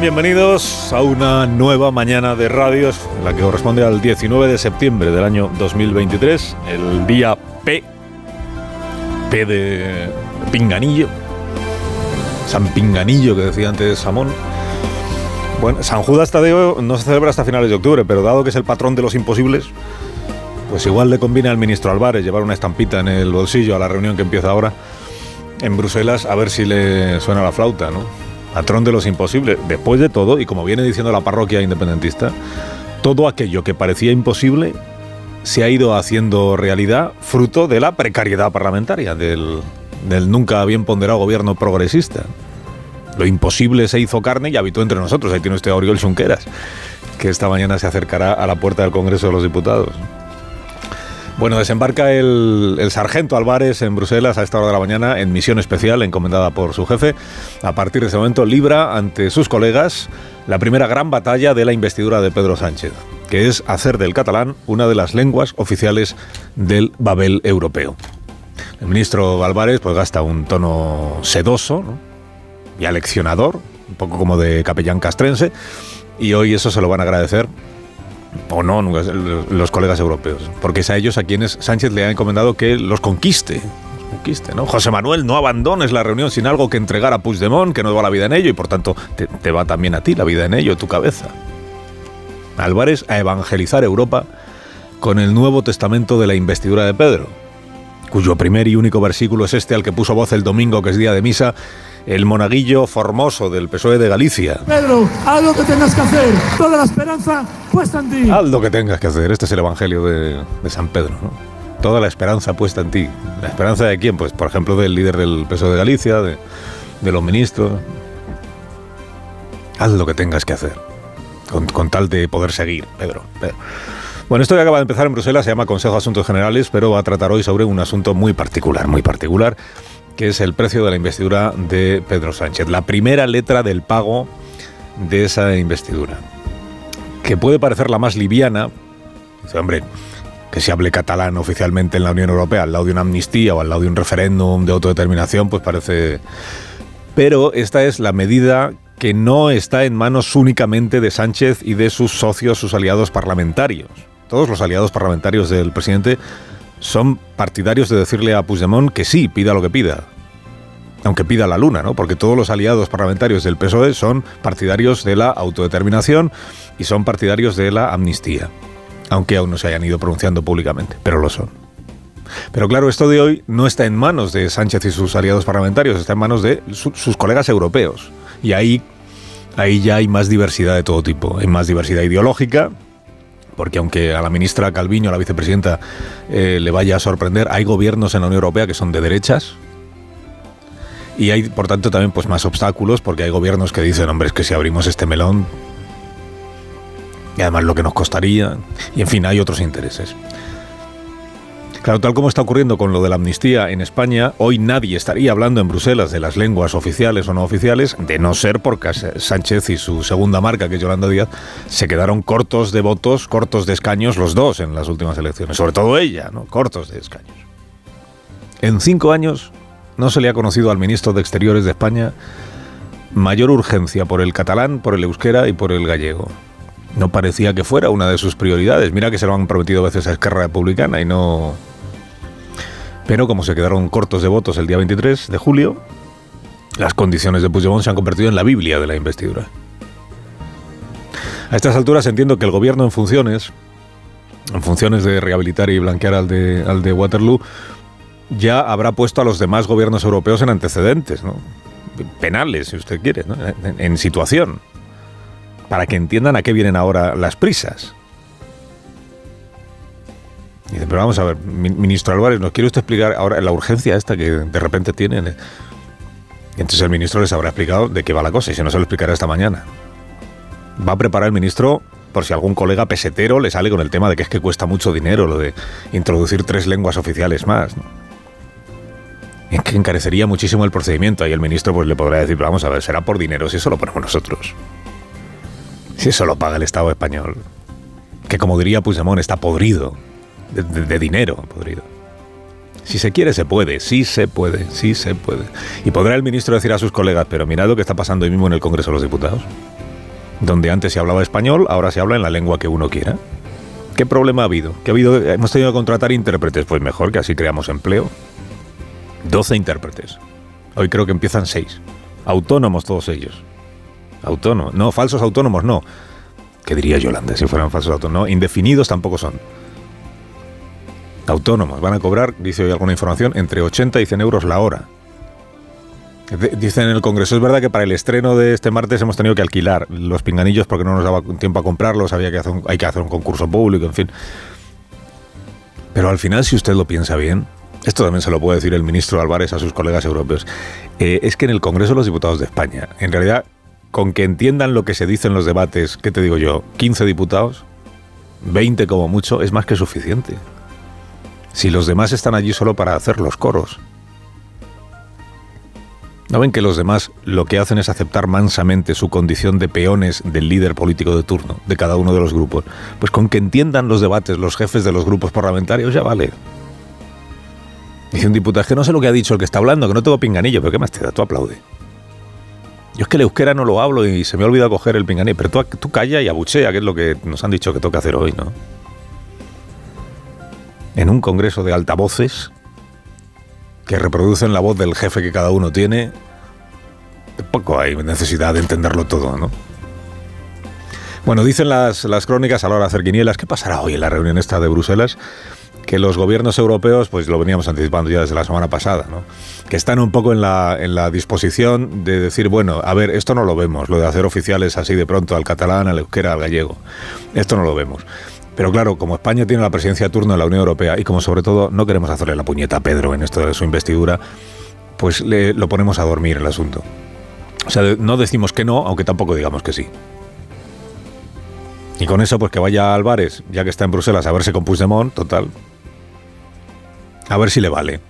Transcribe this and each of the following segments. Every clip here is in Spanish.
Bienvenidos a una nueva mañana de radios, la que corresponde al 19 de septiembre del año 2023, el día P, P de Pinganillo, San Pinganillo que decía antes Samón. Bueno, San Judas Tadeo no se celebra hasta finales de octubre, pero dado que es el patrón de los imposibles, pues igual le conviene al ministro Álvarez llevar una estampita en el bolsillo a la reunión que empieza ahora en Bruselas a ver si le suena la flauta, ¿no? Patrón de los imposibles. Después de todo, y como viene diciendo la parroquia independentista, todo aquello que parecía imposible se ha ido haciendo realidad fruto de la precariedad parlamentaria, del, nunca bien ponderado gobierno progresista. Lo imposible se hizo carne y habitó entre nosotros. Ahí tiene usted a Oriol Junqueras, que esta mañana se acercará a la puerta del Congreso de los Diputados. Bueno, desembarca el, sargento Álvarez en Bruselas a esta hora de la mañana en misión especial encomendada por su jefe. A partir de ese momento libra ante sus colegas la primera gran batalla de la investidura de Pedro Sánchez, que es hacer del catalán una de las lenguas oficiales del Babel europeo. El ministro Álvarez pues gasta un tono sedoso y aleccionador, un poco como de capellán castrense, y hoy eso se lo van a agradecer o no los colegas europeos, porque es a ellos a quienes Sánchez le ha encomendado que los conquiste. Conquiste ¿no? José Manuel, no abandones la reunión sin algo que entregar a Puigdemont, que no va la vida en ello y por tanto te, te va también a ti la vida en ello, tu cabeza. Álvarez a evangelizar Europa con el Nuevo Testamento de la investidura de Pedro, cuyo primer y único versículo es este al que puso voz el domingo, que es día de misa, el monaguillo formoso del PSOE de Galicia. Pedro, haz lo que tengas que hacer. Toda la esperanza puesta en ti. Haz lo que tengas que hacer. Este es el Evangelio de, de San Pedro. ¿no? Toda la esperanza puesta en ti. ¿La esperanza de quién? Pues, por ejemplo, del líder del PSOE de Galicia, de, de los ministros. Haz lo que tengas que hacer. Con, con, tal de poder seguir, Pedro. Pedro. Bueno, esto que acaba de empezar en Bruselas se llama Consejo de Asuntos Generales, pero va a tratar hoy sobre un asunto muy particular, muy particular, que es el precio de la investidura de Pedro Sánchez. La primera letra del pago de esa investidura. Que puede parecer la más liviana. Dice, hombre, que se hable catalán oficialmente en la Unión Europea al lado de una amnistía o al lado de un referéndum de autodeterminación, pues parece... Pero esta es la medida que no está en manos únicamente de Sánchez y de sus socios, sus aliados parlamentarios. Todos los aliados parlamentarios del presidente son partidarios de decirle a Puigdemont que sí, pida lo que pida. Aunque pida la luna, ¿no? Porque todos los aliados parlamentarios del PSOE son partidarios de la autodeterminación y son partidarios de la amnistía. Aunque aún no se hayan ido pronunciando públicamente, pero lo son. Pero claro, esto de hoy no está en manos de Sánchez y sus aliados parlamentarios, está en manos de su, sus colegas europeos. Y ahí, ahí ya hay más diversidad de todo tipo. Hay más diversidad ideológica, porque aunque a la ministra Calviño, a la vicepresidenta, eh, le vaya a sorprender, hay gobiernos en la Unión Europea que son de derechas. Y hay, por tanto, también pues, más obstáculos, porque hay gobiernos que dicen, hombre, es que si abrimos este melón, y además lo que nos costaría, y en fin, hay otros intereses. Claro, tal como está ocurriendo con lo de la amnistía en España, hoy nadie estaría hablando en Bruselas de las lenguas oficiales o no oficiales, de no ser porque Sánchez y su segunda marca, que es Yolanda Díaz, se quedaron cortos de votos, cortos de escaños los dos en las últimas elecciones, sobre todo ella, ¿no? Cortos de escaños. En cinco años no se le ha conocido al ministro de Exteriores de España mayor urgencia por el catalán, por el euskera y por el gallego. No parecía que fuera una de sus prioridades. Mira que se lo han prometido a veces a Esquerra Republicana y no, pero como se quedaron cortos de votos el día 23 de julio, las condiciones de Puigdemont se han convertido en la Biblia de la investidura. A estas alturas entiendo que el gobierno en funciones, en funciones de rehabilitar y blanquear al de, al de Waterloo, ya habrá puesto a los demás gobiernos europeos en antecedentes, ¿no? penales, si usted quiere, ¿no? en, en situación, para que entiendan a qué vienen ahora las prisas. Y pero vamos a ver, ministro Álvarez, ¿nos quiere usted explicar ahora la urgencia esta que de repente tienen? Entonces el ministro les habrá explicado de qué va la cosa y se nos lo explicará esta mañana. Va a preparar el ministro por si algún colega pesetero le sale con el tema de que es que cuesta mucho dinero lo de introducir tres lenguas oficiales más. ¿no? Es que encarecería muchísimo el procedimiento y el ministro pues le podrá decir, vamos a ver, será por dinero, si eso lo ponemos nosotros. Si eso lo paga el Estado español. Que como diría Puigdemont, está podrido. De, dinero podrido. Si se quiere, se puede, sí se puede, sí se puede. Y podrá el ministro decir a sus colegas, pero mirad lo que está pasando hoy mismo en el Congreso de los Diputados, donde antes se hablaba español, ahora se habla en la lengua que uno quiera. ¿Qué problema ha habido? ¿Que ha habido? Hemos tenido que contratar intérpretes, pues mejor que así creamos empleo. 12 intérpretes. Hoy creo que empiezan 6. Autónomos todos ellos. Autónomos. No, falsos autónomos no. ¿Qué diría Yolanda si fueran falsos autónomos? No, indefinidos tampoco son autónomos van a cobrar, dice hoy alguna información, entre 80 y 100 euros la hora. Dicen en el Congreso, es verdad que para el estreno de este martes hemos tenido que alquilar los pinganillos porque no nos daba tiempo a comprarlos, había que hacer hay que hacer un concurso público, en fin. Pero al final, si usted lo piensa bien, esto también se lo puede decir el ministro Álvarez a sus colegas europeos, eh, es que en el Congreso de los Diputados de España, en realidad, con que entiendan lo que se dice en los debates, ¿qué te digo yo? 15 diputados, 20 como mucho, es más que suficiente si los demás están allí solo para hacer los coros? ¿No ven que los demás lo que hacen es aceptar mansamente su condición de peones del líder político de turno, de cada uno de los grupos? Pues con que entiendan los debates los jefes de los grupos parlamentarios ya vale. Dice un diputado, es que no sé lo que ha dicho el que está hablando, que no tengo pinganillo, pero ¿qué más te da? Tú aplaude. Yo es que el euskera no lo hablo y se me ha olvidado coger el pinganillo, pero tú, tú calla y abuchea, que es lo que nos han dicho que toca hacer hoy, ¿no? En un congreso de altavoces que reproducen la voz del jefe que cada uno tiene, tampoco hay necesidad de entenderlo todo, ¿no? Bueno, dicen las, las crónicas a la hora de hacer quinielas, ¿qué pasará hoy en la reunión esta de Bruselas? que los gobiernos europeos, pues lo veníamos anticipando ya desde la semana pasada, ¿no? que están un poco en la, en la disposición de decir, bueno, a ver, esto no lo vemos, lo de hacer oficiales así de pronto al catalán, al euskera, al gallego, esto no lo vemos. Pero claro, como España tiene la presidencia de turno en la Unión Europea y como sobre todo no queremos hacerle la puñeta a Pedro en esto de su investidura, pues le, lo ponemos a dormir el asunto. O sea, no decimos que no, aunque tampoco digamos que sí. Y con eso, pues que vaya Álvarez, ya que está en Bruselas, a verse con Puigdemont, total. A ver si le vale.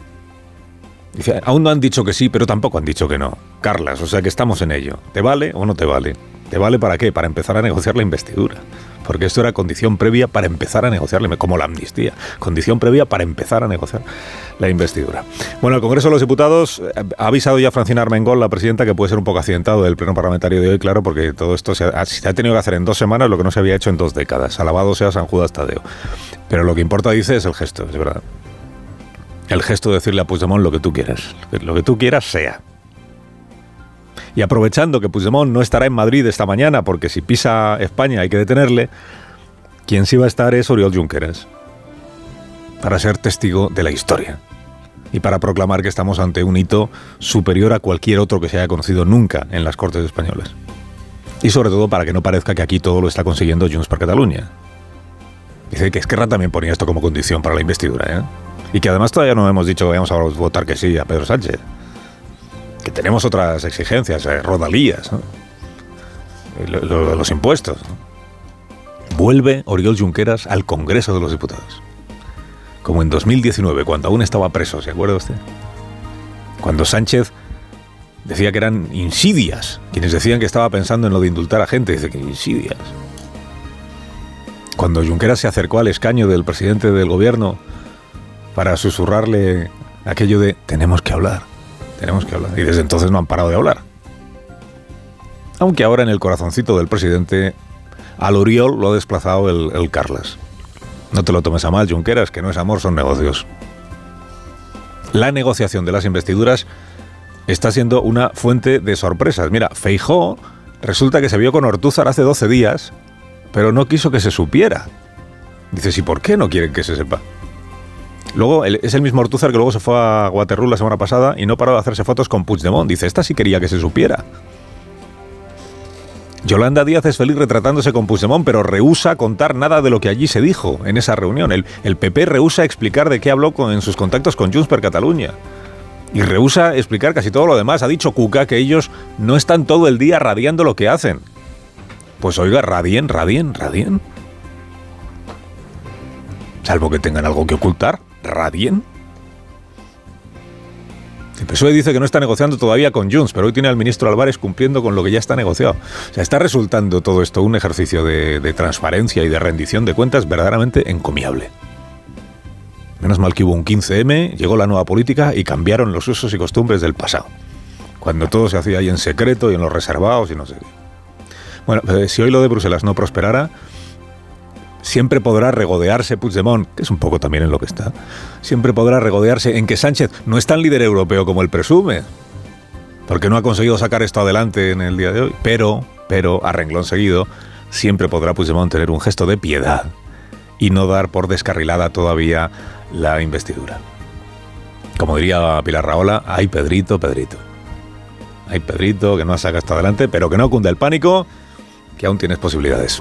Aún no han dicho que sí, pero tampoco han dicho que no. Carlas, o sea que estamos en ello. ¿Te vale o no te vale? ¿Te vale para qué? Para empezar a negociar la investidura porque esto era condición previa para empezar a negociarle, como la amnistía, condición previa para empezar a negociar la investidura. Bueno, el Congreso de los Diputados eh, ha avisado ya a Francina Armengol, la presidenta, que puede ser un poco accidentado del pleno parlamentario de hoy, claro, porque todo esto se ha, se ha, tenido que hacer en dos semanas lo que no se había hecho en dos décadas. Alabado sea San Judas Tadeo. Pero lo que importa, dice, es el gesto, es verdad. El gesto de decirle a Puigdemont lo que tú quieras, lo que tú quieras sea. Y aprovechando que Puigdemont no estará en Madrid esta mañana, porque si pisa España hay que detenerle, quien sí va a estar es Oriol Junqueras, para ser testigo de la historia y para proclamar que estamos ante un hito superior a cualquier otro que se haya conocido nunca en las Cortes Españolas. Y sobre todo para que no parezca que aquí todo lo está consiguiendo Junts per Cataluña. Dice que Esquerra también ponía esto como condición para la investidura, ¿eh? Y que además todavía no hemos dicho que vamos a votar que sí a Pedro Sánchez que tenemos otras exigencias, eh, rodalías, lo, los impuestos. Vuelve Oriol Junqueras al Congreso de los Diputados. Como en 2019, cuando aún estaba preso, ¿se acuerda usted? Cuando Sánchez decía que eran insidias, quienes decían que estaba pensando en lo de indultar a gente, dice que insidias. Cuando Junqueras se acercó al escaño del presidente del gobierno para susurrarle aquello de tenemos que hablar tenemos que hablar. Y desde entonces no han parado de hablar. Aunque ahora en el corazoncito del presidente, al Oriol lo ha desplazado el, el Carlas. No te lo tomes a mal, Junqueras, que no es amor, son negocios. La negociación de las investiduras está siendo una fuente de sorpresas. Mira, Feijó resulta que se vio con Ortúzar hace 12 días, pero no quiso que se supiera. Dices, ¿y por qué no quieren que se sepa? Luego es el mismo Ortúzar que luego se fue a Waterloo la semana pasada y no paró de hacerse fotos con Puigdemont. Dice, esta sí quería que se supiera. Yolanda Díaz es feliz retratándose con Puigdemont, pero rehúsa contar nada de lo que allí se dijo en esa reunión. El, PP rehúsa explicar de qué habló con, en sus contactos con Junts per Cataluña. Y rehúsa explicar casi todo lo demás. Ha dicho Cuca que ellos no están todo el día radiando lo que hacen. Pues oiga, radien, radien, radien. Salvo que tengan algo que ocultar, radien. El PSOE dice que no está negociando todavía con Junts, pero hoy tiene al ministro Álvarez cumpliendo con lo que ya está negociado. O sea, está resultando todo esto un ejercicio de, de transparencia y de rendición de cuentas verdaderamente encomiable. Menos mal que hubo un 15M, llegó la nueva política y cambiaron los usos y costumbres del pasado. Cuando todo se hacía ahí en secreto y en los reservados y no sé qué. Bueno, eh, si hoy lo de Bruselas no prosperara, siempre podrá regodearse Puigdemont, que es un poco también en lo que está, siempre podrá regodearse en que Sánchez no es tan líder europeo como él presume, porque no ha conseguido sacar esto adelante en el día de hoy. Pero, pero, a renglón seguido, siempre podrá Puigdemont tener un gesto de piedad y no dar por descarrilada todavía la investidura. Como diría Pilar Raola, ay Pedrito, Pedrito. Ay Pedrito, que no ha sacado esto adelante, pero que no cunda el pánico, que aún tienes posibilidades.